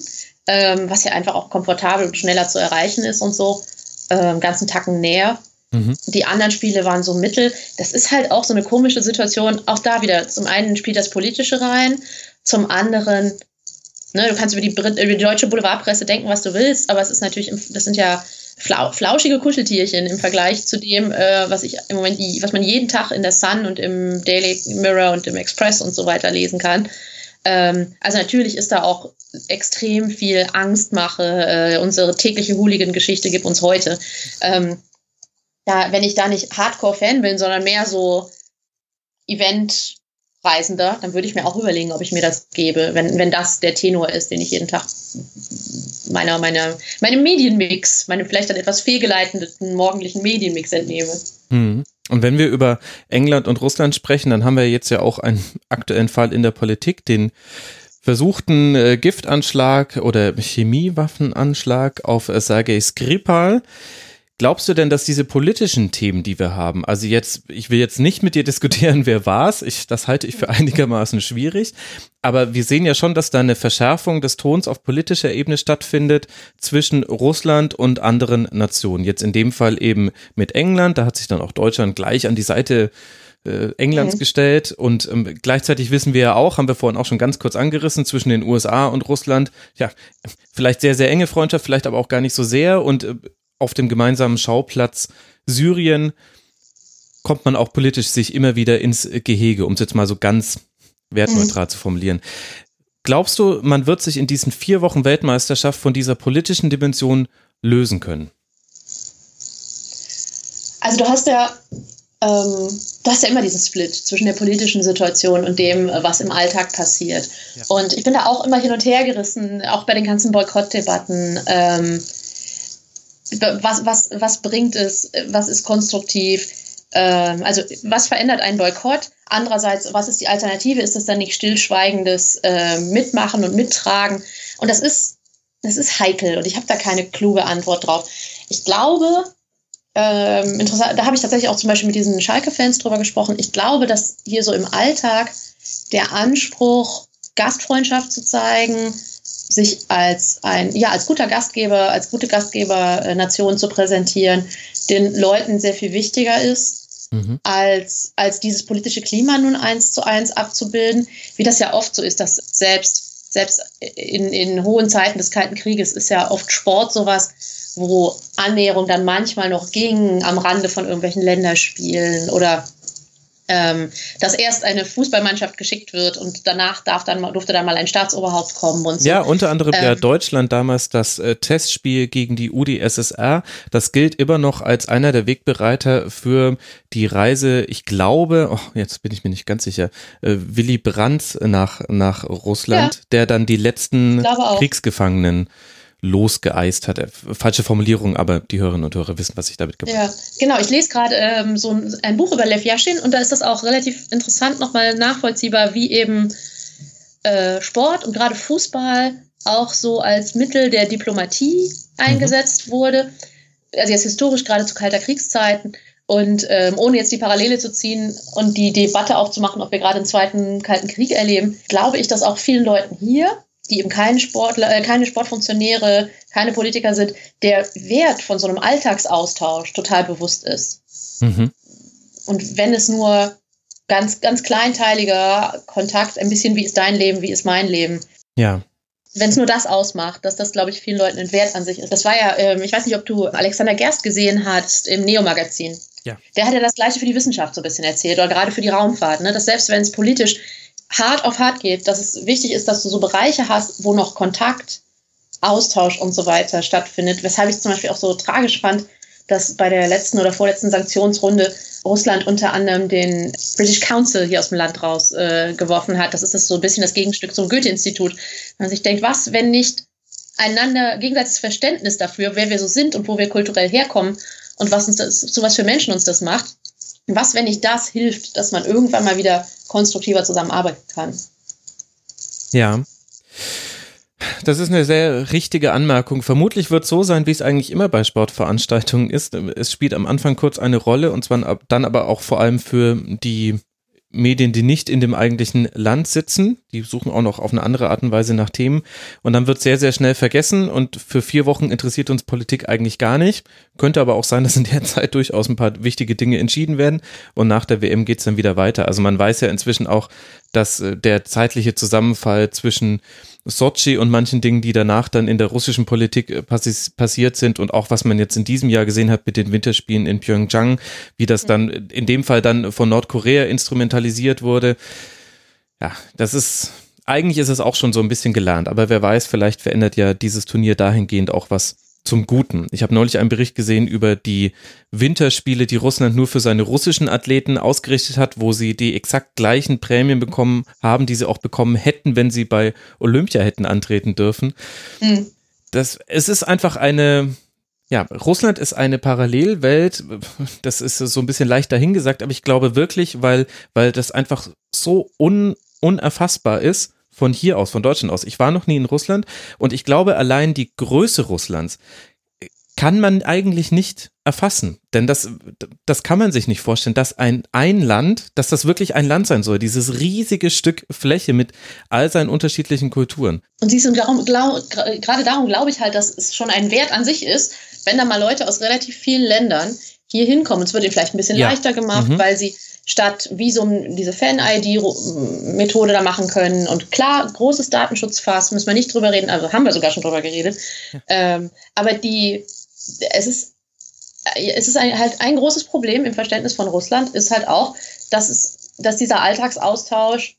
ähm, was ja einfach auch komfortabel und schneller zu erreichen ist und so, ähm, ganzen Tacken näher. Mhm. Die anderen Spiele waren so mittel. Das ist halt auch so eine komische Situation. Auch da wieder, zum einen spielt das Politische rein, zum anderen, ne, du kannst über die, über die deutsche Boulevardpresse denken, was du willst, aber es ist natürlich, das sind ja flauschige Kuscheltierchen im Vergleich zu dem, äh, was ich im Moment, was man jeden Tag in der Sun und im Daily Mirror und im Express und so weiter lesen kann. Ähm, also natürlich ist da auch extrem viel Angstmache. Äh, unsere tägliche Hooligan-Geschichte gibt uns heute. Ähm, da, wenn ich da nicht Hardcore-Fan bin, sondern mehr so Event Reisender, dann würde ich mir auch überlegen, ob ich mir das gebe, wenn, wenn das der Tenor ist, den ich jeden Tag meiner, meiner, meinem Medienmix, meinem vielleicht dann etwas fehlgeleiteten morgendlichen Medienmix entnehme. Mhm. Und wenn wir über England und Russland sprechen, dann haben wir jetzt ja auch einen aktuellen Fall in der Politik, den versuchten äh, Giftanschlag oder Chemiewaffenanschlag auf äh, Sergei Skripal. Glaubst du denn, dass diese politischen Themen, die wir haben, also jetzt, ich will jetzt nicht mit dir diskutieren, wer war's, ich, das halte ich für einigermaßen schwierig, aber wir sehen ja schon, dass da eine Verschärfung des Tons auf politischer Ebene stattfindet zwischen Russland und anderen Nationen. Jetzt in dem Fall eben mit England, da hat sich dann auch Deutschland gleich an die Seite äh, Englands mhm. gestellt und ähm, gleichzeitig wissen wir ja auch, haben wir vorhin auch schon ganz kurz angerissen, zwischen den USA und Russland, ja, vielleicht sehr, sehr enge Freundschaft, vielleicht aber auch gar nicht so sehr und äh, auf dem gemeinsamen Schauplatz Syrien kommt man auch politisch sich immer wieder ins Gehege, um es jetzt mal so ganz wertneutral mhm. zu formulieren. Glaubst du, man wird sich in diesen vier Wochen Weltmeisterschaft von dieser politischen Dimension lösen können? Also du hast ja, ähm, du hast ja immer diesen Split zwischen der politischen Situation und dem, was im Alltag passiert. Ja. Und ich bin da auch immer hin und her gerissen, auch bei den ganzen Boykottdebatten. Ähm, was, was, was bringt es, was ist konstruktiv, ähm, also was verändert ein Boykott? Andererseits, was ist die Alternative? Ist das dann nicht stillschweigendes äh, Mitmachen und Mittragen? Und das ist, das ist heikel und ich habe da keine kluge Antwort drauf. Ich glaube, ähm, interessant, da habe ich tatsächlich auch zum Beispiel mit diesen Schalke-Fans drüber gesprochen. Ich glaube, dass hier so im Alltag der Anspruch, Gastfreundschaft zu zeigen, sich als ein, ja, als guter Gastgeber, als gute Gastgebernation zu präsentieren, den Leuten sehr viel wichtiger ist, mhm. als, als dieses politische Klima nun eins zu eins abzubilden, wie das ja oft so ist, dass selbst, selbst in, in hohen Zeiten des Kalten Krieges ist ja oft Sport sowas, wo Annäherung dann manchmal noch ging am Rande von irgendwelchen Länderspielen oder ähm, dass erst eine Fußballmannschaft geschickt wird und danach darf dann, durfte dann mal ein Staatsoberhaupt kommen und so. Ja, unter anderem ähm, ja Deutschland damals das äh, Testspiel gegen die UdSSR. Das gilt immer noch als einer der Wegbereiter für die Reise, ich glaube, oh, jetzt bin ich mir nicht ganz sicher, äh, Willy Brandt nach, nach Russland, ja. der dann die letzten Kriegsgefangenen losgeeist hat. Äh, falsche Formulierung, aber die Hörerinnen und Hörer wissen, was ich damit gemeint habe. Ja, genau. Ich lese gerade ähm, so ein, ein, Buch über Lev Yashin und da ist das auch relativ interessant nochmal nachvollziehbar, wie eben äh, Sport und gerade Fußball auch so als Mittel der Diplomatie eingesetzt mhm. wurde. Also jetzt historisch gerade zu kalter Kriegszeiten. Und ähm, ohne jetzt die Parallele zu ziehen und die Debatte aufzumachen, ob wir gerade einen zweiten Kalten Krieg erleben, glaube ich, dass auch vielen Leuten hier die eben keine Sportler, äh, keine Sportfunktionäre, keine Politiker sind, der Wert von so einem Alltagsaustausch total bewusst ist. Mhm. Und wenn es nur ganz, ganz kleinteiliger Kontakt, ein bisschen wie ist dein Leben, wie ist mein Leben. Ja. Wenn es nur das ausmacht, dass das, glaube ich, vielen Leuten ein Wert an sich ist. Das war ja, ähm, ich weiß nicht, ob du Alexander Gerst gesehen hast im Neo-Magazin. Ja. Der hat ja das Gleiche für die Wissenschaft so ein bisschen erzählt oder gerade für die Raumfahrt, ne? dass selbst wenn es politisch hart auf hart geht, dass es wichtig ist, dass du so Bereiche hast, wo noch Kontakt, Austausch und so weiter stattfindet. Weshalb ich zum Beispiel auch so tragisch fand, dass bei der letzten oder vorletzten Sanktionsrunde Russland unter anderem den British Council hier aus dem Land raus äh, hat. Das ist das so ein bisschen das Gegenstück zum Goethe-Institut. Man sich denkt, was, wenn nicht einander gegenseitiges Verständnis dafür, wer wir so sind und wo wir kulturell herkommen und was uns das, zu was für Menschen uns das macht, was, wenn nicht das hilft, dass man irgendwann mal wieder konstruktiver zusammenarbeiten kann? Ja. Das ist eine sehr richtige Anmerkung. Vermutlich wird es so sein, wie es eigentlich immer bei Sportveranstaltungen ist. Es spielt am Anfang kurz eine Rolle und zwar dann aber auch vor allem für die Medien, die nicht in dem eigentlichen Land sitzen. Die suchen auch noch auf eine andere Art und Weise nach Themen. Und dann wird sehr, sehr schnell vergessen. Und für vier Wochen interessiert uns Politik eigentlich gar nicht. Könnte aber auch sein, dass in der Zeit durchaus ein paar wichtige Dinge entschieden werden. Und nach der WM geht es dann wieder weiter. Also man weiß ja inzwischen auch, dass äh, der zeitliche Zusammenfall zwischen Sochi und manchen Dingen, die danach dann in der russischen Politik äh, passi passiert sind und auch was man jetzt in diesem Jahr gesehen hat mit den Winterspielen in Pyeongchang, wie das dann in dem Fall dann von Nordkorea instrumentalisiert wurde. Ja, das ist, eigentlich ist es auch schon so ein bisschen gelernt, aber wer weiß, vielleicht verändert ja dieses Turnier dahingehend auch was zum Guten. Ich habe neulich einen Bericht gesehen über die Winterspiele, die Russland nur für seine russischen Athleten ausgerichtet hat, wo sie die exakt gleichen Prämien bekommen haben, die sie auch bekommen hätten, wenn sie bei Olympia hätten antreten dürfen. Mhm. Das, es ist einfach eine, ja, Russland ist eine Parallelwelt. Das ist so ein bisschen leicht dahingesagt, aber ich glaube wirklich, weil, weil das einfach so un, unerfassbar ist von hier aus, von Deutschland aus. Ich war noch nie in Russland und ich glaube, allein die Größe Russlands kann man eigentlich nicht erfassen. Denn das, das kann man sich nicht vorstellen, dass ein, ein Land, dass das wirklich ein Land sein soll, dieses riesige Stück Fläche mit all seinen unterschiedlichen Kulturen. Und siehst du, darum, glaub, gerade darum glaube ich halt, dass es schon ein Wert an sich ist, wenn da mal Leute aus relativ vielen Ländern hier hinkommen. Es wird ihnen vielleicht ein bisschen ja. leichter gemacht, mhm. weil sie statt Visum diese Fan-ID-Methode da machen können. Und klar, großes Datenschutzfass, müssen wir nicht drüber reden, also haben wir sogar schon drüber geredet. Ja. Ähm, aber die, es ist, es ist ein, halt ein großes Problem im Verständnis von Russland, ist halt auch, dass, es, dass dieser Alltagsaustausch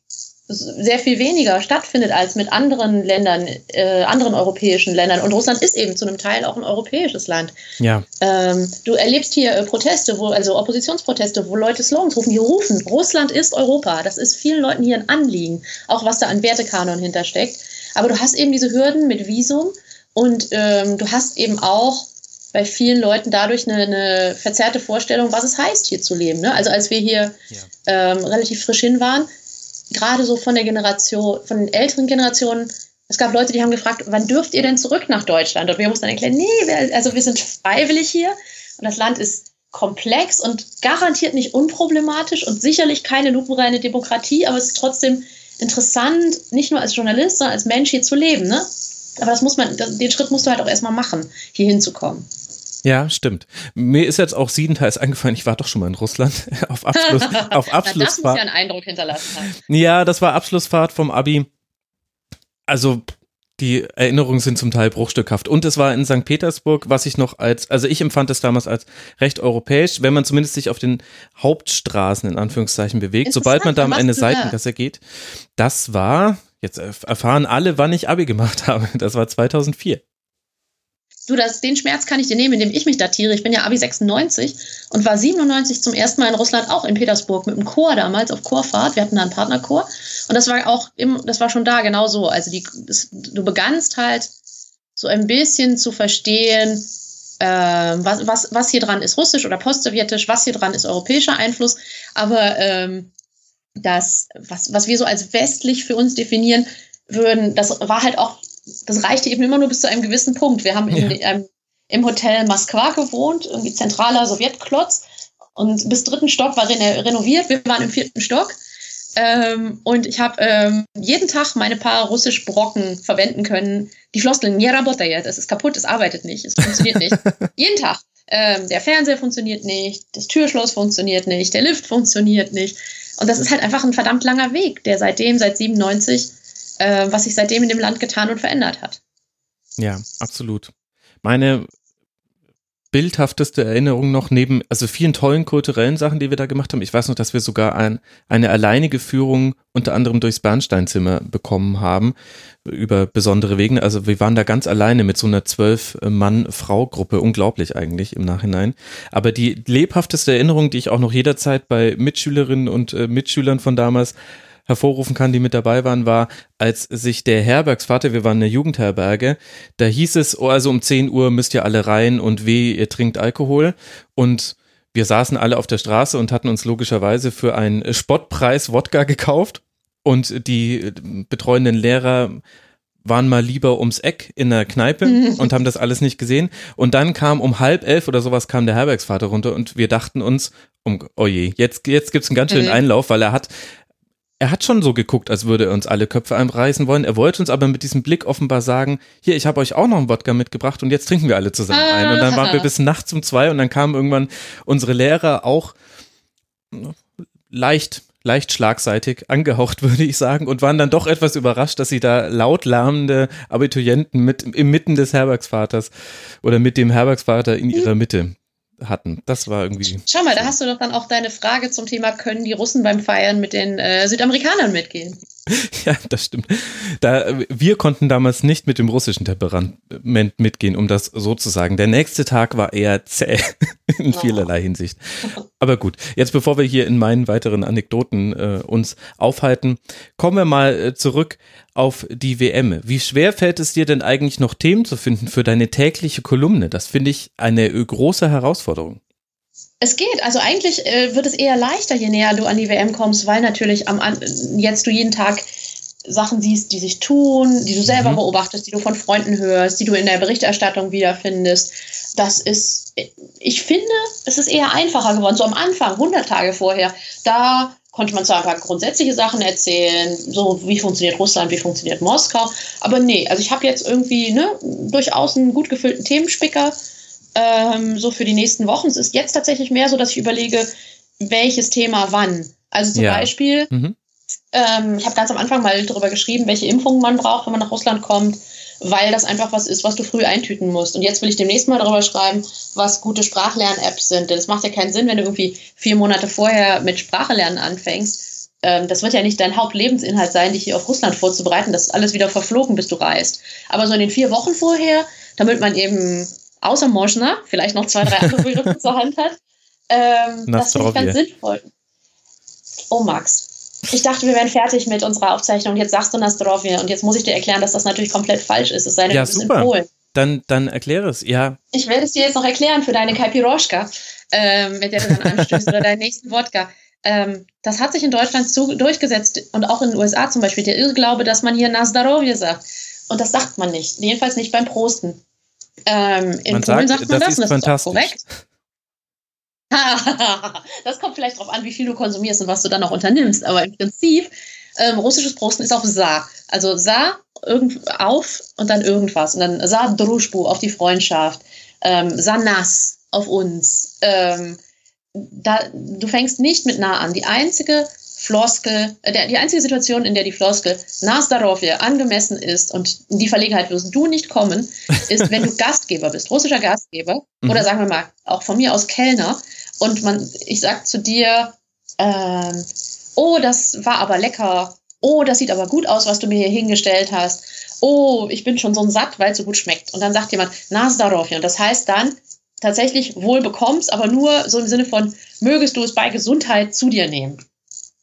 sehr viel weniger stattfindet als mit anderen Ländern, äh, anderen europäischen Ländern. Und Russland ist eben zu einem Teil auch ein europäisches Land. Ja. Ähm, du erlebst hier äh, Proteste, wo, also Oppositionsproteste, wo Leute Slogans rufen, die rufen, Russland ist Europa. Das ist vielen Leuten hier ein Anliegen, auch was da an Wertekanon hintersteckt. Aber du hast eben diese Hürden mit Visum und ähm, du hast eben auch bei vielen Leuten dadurch eine, eine, verzerrte Vorstellung, was es heißt, hier zu leben. Ne? Also als wir hier ja. ähm, relativ frisch hin waren, gerade so von der Generation, von den älteren Generationen, es gab Leute, die haben gefragt, wann dürft ihr denn zurück nach Deutschland? Und wir mussten dann erklären, nee, wir, also wir sind freiwillig hier und das Land ist komplex und garantiert nicht unproblematisch und sicherlich keine lupenreine Demokratie, aber es ist trotzdem interessant, nicht nur als Journalist, sondern als Mensch hier zu leben. Ne? Aber das muss man, den Schritt musst du halt auch erstmal machen, hier hinzukommen. Ja, stimmt. Mir ist jetzt auch siebenteils eingefallen, ich war doch schon mal in Russland auf Abschluss auf Abschlussfahrt. das muss ja einen Eindruck hinterlassen haben. Ja, das war Abschlussfahrt vom Abi. Also die Erinnerungen sind zum Teil bruchstückhaft. Und es war in St. Petersburg, was ich noch als, also ich empfand es damals als recht europäisch, wenn man zumindest sich auf den Hauptstraßen in Anführungszeichen bewegt. Sobald man da um eine Seitengasse geht, das war, jetzt erfahren alle, wann ich Abi gemacht habe. Das war 2004 du, das, den Schmerz kann ich dir nehmen, indem ich mich datiere. Ich bin ja Abi 96 und war 97 zum ersten Mal in Russland, auch in Petersburg, mit einem Chor damals auf Chorfahrt. Wir hatten da einen Partnerchor. Und das war auch, im, das war schon da genau so. Also die, das, du begannst halt so ein bisschen zu verstehen, äh, was, was, was hier dran ist russisch oder postsowjetisch, was hier dran ist europäischer Einfluss. Aber ähm, das, was, was wir so als westlich für uns definieren würden, das war halt auch das reichte eben immer nur bis zu einem gewissen Punkt. Wir haben in, ja. ähm, im Hotel Moskwa gewohnt, irgendwie zentraler Sowjetklotz. Und bis dritten Stock war reno renoviert. Wir waren im vierten Stock. Ähm, und ich habe ähm, jeden Tag meine paar russisch Brocken verwenden können. Die Floskeln, ja, работает, es ist kaputt, es arbeitet nicht, es funktioniert nicht. jeden Tag. Ähm, der Fernseher funktioniert nicht, das Türschloss funktioniert nicht, der Lift funktioniert nicht. Und das ist halt einfach ein verdammt langer Weg, der seitdem, seit 97, äh, was sich seitdem in dem Land getan und verändert hat. Ja, absolut. Meine bildhafteste Erinnerung noch neben, also vielen tollen kulturellen Sachen, die wir da gemacht haben. Ich weiß noch, dass wir sogar ein, eine alleinige Führung unter anderem durchs Bernsteinzimmer bekommen haben über besondere Wege. Also wir waren da ganz alleine mit so einer zwölf Mann-Frau-Gruppe. Unglaublich eigentlich im Nachhinein. Aber die lebhafteste Erinnerung, die ich auch noch jederzeit bei Mitschülerinnen und äh, Mitschülern von damals hervorrufen kann, die mit dabei waren, war, als sich der Herbergsvater, wir waren in der Jugendherberge, da hieß es, oh, also um 10 Uhr müsst ihr alle rein und weh, ihr trinkt Alkohol und wir saßen alle auf der Straße und hatten uns logischerweise für einen Spottpreis Wodka gekauft und die betreuenden Lehrer waren mal lieber ums Eck in der Kneipe und haben das alles nicht gesehen. Und dann kam um halb elf oder sowas kam der Herbergsvater runter und wir dachten uns, um, oh je, jetzt, jetzt gibt's einen ganz schönen mhm. Einlauf, weil er hat er hat schon so geguckt, als würde er uns alle Köpfe einreißen wollen. Er wollte uns aber mit diesem Blick offenbar sagen, hier, ich habe euch auch noch einen Wodka mitgebracht und jetzt trinken wir alle zusammen ein. Und dann waren wir bis nachts um zwei und dann kamen irgendwann unsere Lehrer auch leicht, leicht schlagseitig angehaucht, würde ich sagen, und waren dann doch etwas überrascht, dass sie da laut lärmende Abiturienten mit inmitten des Herbergsvaters oder mit dem Herbergsvater in ihrer Mitte hatten. Das war irgendwie. Schau mal, da hast du doch dann auch deine Frage zum Thema, können die Russen beim Feiern mit den äh, Südamerikanern mitgehen? Ja, das stimmt. Da, wir konnten damals nicht mit dem russischen Temperament mitgehen, um das so zu sagen. Der nächste Tag war eher zäh in vielerlei Hinsicht. Aber gut, jetzt bevor wir hier in meinen weiteren Anekdoten äh, uns aufhalten, kommen wir mal äh, zurück auf die WM. Wie schwer fällt es dir denn eigentlich noch Themen zu finden für deine tägliche Kolumne? Das finde ich eine äh, große Herausforderung. Es geht. Also eigentlich äh, wird es eher leichter, je näher du an die WM kommst, weil natürlich am, jetzt du jeden Tag Sachen siehst, die sich tun, die du selber mhm. beobachtest, die du von Freunden hörst, die du in der Berichterstattung wiederfindest. Das ist, ich finde, es ist eher einfacher geworden. So am Anfang, 100 Tage vorher, da konnte man zwar ein paar grundsätzliche Sachen erzählen, so wie funktioniert Russland, wie funktioniert Moskau, aber nee, also ich habe jetzt irgendwie ne, durchaus einen gut gefüllten Themenspicker ähm, so für die nächsten Wochen. Es ist jetzt tatsächlich mehr so, dass ich überlege, welches Thema wann. Also zum ja. Beispiel, mhm. ähm, ich habe ganz am Anfang mal darüber geschrieben, welche Impfungen man braucht, wenn man nach Russland kommt, weil das einfach was ist, was du früh eintüten musst. Und jetzt will ich demnächst mal darüber schreiben, was gute Sprachlern-Apps sind. Denn es macht ja keinen Sinn, wenn du irgendwie vier Monate vorher mit Sprache lernen anfängst. Ähm, das wird ja nicht dein Hauptlebensinhalt sein, dich hier auf Russland vorzubereiten. Das ist alles wieder verflogen, bis du reist. Aber so in den vier Wochen vorher, damit man eben außer Moschner vielleicht noch zwei, drei andere Begriffe zur Hand hat, ähm, das finde ich ganz sinnvoll. Oh, Max. Ich dachte, wir wären fertig mit unserer Aufzeichnung. Jetzt sagst du Nastrovje und jetzt muss ich dir erklären, dass das natürlich komplett falsch ist. Es sei denn, ja, du bist super. in Polen. Dann, dann erkläre es, ja. Ich werde es dir jetzt noch erklären für deine Kaipiroschka, ähm, mit der du dann anstößt oder deinen nächsten Wodka. Ähm, das hat sich in Deutschland zu, durchgesetzt und auch in den USA zum Beispiel der Irrglaube, dass man hier Nazdarovje sagt. Und das sagt man nicht. Jedenfalls nicht beim Prosten. Ähm, in man Polen sagt, sagt man das, das und das ist auch korrekt. das kommt vielleicht darauf an, wie viel du konsumierst und was du dann auch unternimmst. Aber im Prinzip, ähm, russisches Prosten ist auf Sa. Also Sa auf und dann irgendwas. Und dann Sa Druschbu auf die Freundschaft. Ähm, Sa Nas auf uns. Ähm, da, du fängst nicht mit nah an. Die einzige Floskel, äh, die einzige Situation, in der die Floskel Nas Darovje angemessen ist und in die Verlegenheit wirst du nicht kommen, ist, wenn du Gastgeber bist, russischer Gastgeber mhm. oder sagen wir mal auch von mir aus Kellner und man, ich sag zu dir, ähm, oh, das war aber lecker, oh, das sieht aber gut aus, was du mir hier hingestellt hast, oh, ich bin schon so satt, weil es so gut schmeckt. Und dann sagt jemand, Nas Darovje. Und das heißt dann, tatsächlich wohl bekommst, aber nur so im Sinne von, mögest du es bei Gesundheit zu dir nehmen.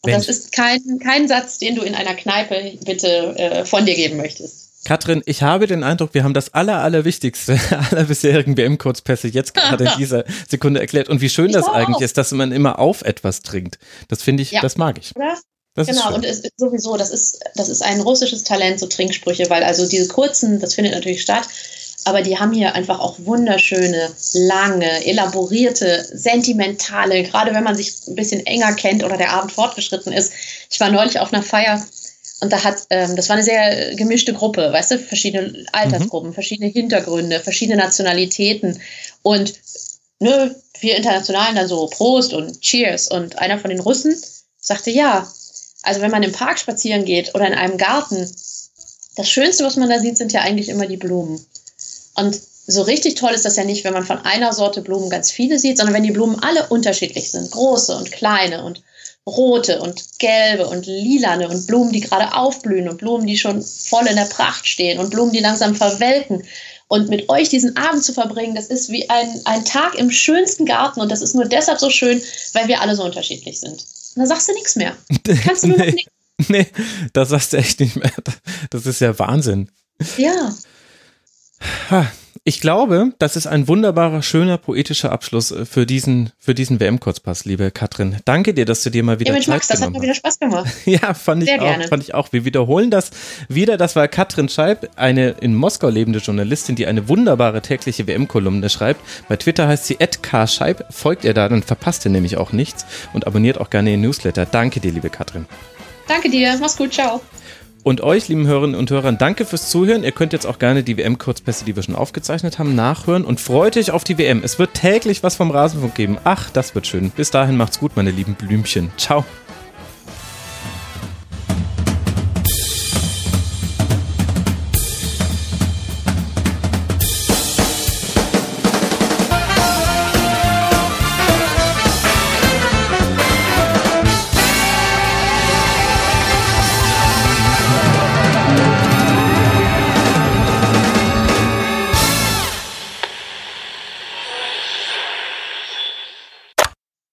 Und Mensch. das ist kein, kein Satz, den du in einer Kneipe bitte äh, von dir geben möchtest. Katrin, ich habe den Eindruck, wir haben das aller, allerwichtigste aller bisherigen WM-Kurzpässe jetzt gerade in dieser Sekunde erklärt. Und wie schön ich das eigentlich auch. ist, dass man immer auf etwas trinkt. Das finde ich, ja. das mag ich. Das genau, und es ist sowieso, das ist, das ist ein russisches Talent, so Trinksprüche, weil also diese kurzen, das findet natürlich statt, aber die haben hier einfach auch wunderschöne, lange, elaborierte, sentimentale, gerade wenn man sich ein bisschen enger kennt oder der Abend fortgeschritten ist. Ich war neulich auf einer Feier und da hat, ähm, das war eine sehr gemischte Gruppe, weißt du, verschiedene Altersgruppen, mhm. verschiedene Hintergründe, verschiedene Nationalitäten und ne, wir Internationalen dann so Prost und Cheers und einer von den Russen sagte, ja, also wenn man im Park spazieren geht oder in einem Garten, das Schönste, was man da sieht, sind ja eigentlich immer die Blumen. Und so richtig toll ist das ja nicht, wenn man von einer Sorte Blumen ganz viele sieht, sondern wenn die Blumen alle unterschiedlich sind. Große und kleine und rote und gelbe und lilane und Blumen, die gerade aufblühen und Blumen, die schon voll in der Pracht stehen und Blumen, die langsam verwelken. Und mit euch diesen Abend zu verbringen, das ist wie ein, ein Tag im schönsten Garten und das ist nur deshalb so schön, weil wir alle so unterschiedlich sind. Und da sagst du nichts mehr. Kannst du nur nee, noch nichts. Nee, das sagst du echt nicht mehr. Das ist ja Wahnsinn. Ja. Ich glaube, das ist ein wunderbarer, schöner, poetischer Abschluss äh, für diesen, für diesen WM-Kurzpass, liebe Katrin. Danke dir, dass du dir mal wieder ja, Zeit Max, das hat mir wieder Spaß gemacht. ja, fand Sehr ich auch, fand ich auch. Wir wiederholen das wieder. Das war Katrin Scheib, eine in Moskau lebende Journalistin, die eine wunderbare tägliche WM-Kolumne schreibt. Bei Twitter heißt sie @kscheib. Folgt ihr da, dann verpasst ihr nämlich auch nichts und abonniert auch gerne den Newsletter. Danke dir, liebe Katrin. Danke dir. Mach's gut. Ciao. Und euch, lieben Hörerinnen und Hörer, danke fürs Zuhören. Ihr könnt jetzt auch gerne die WM-Kurzpässe, die wir schon aufgezeichnet haben, nachhören und freut euch auf die WM. Es wird täglich was vom Rasenfunk geben. Ach, das wird schön. Bis dahin macht's gut, meine lieben Blümchen. Ciao.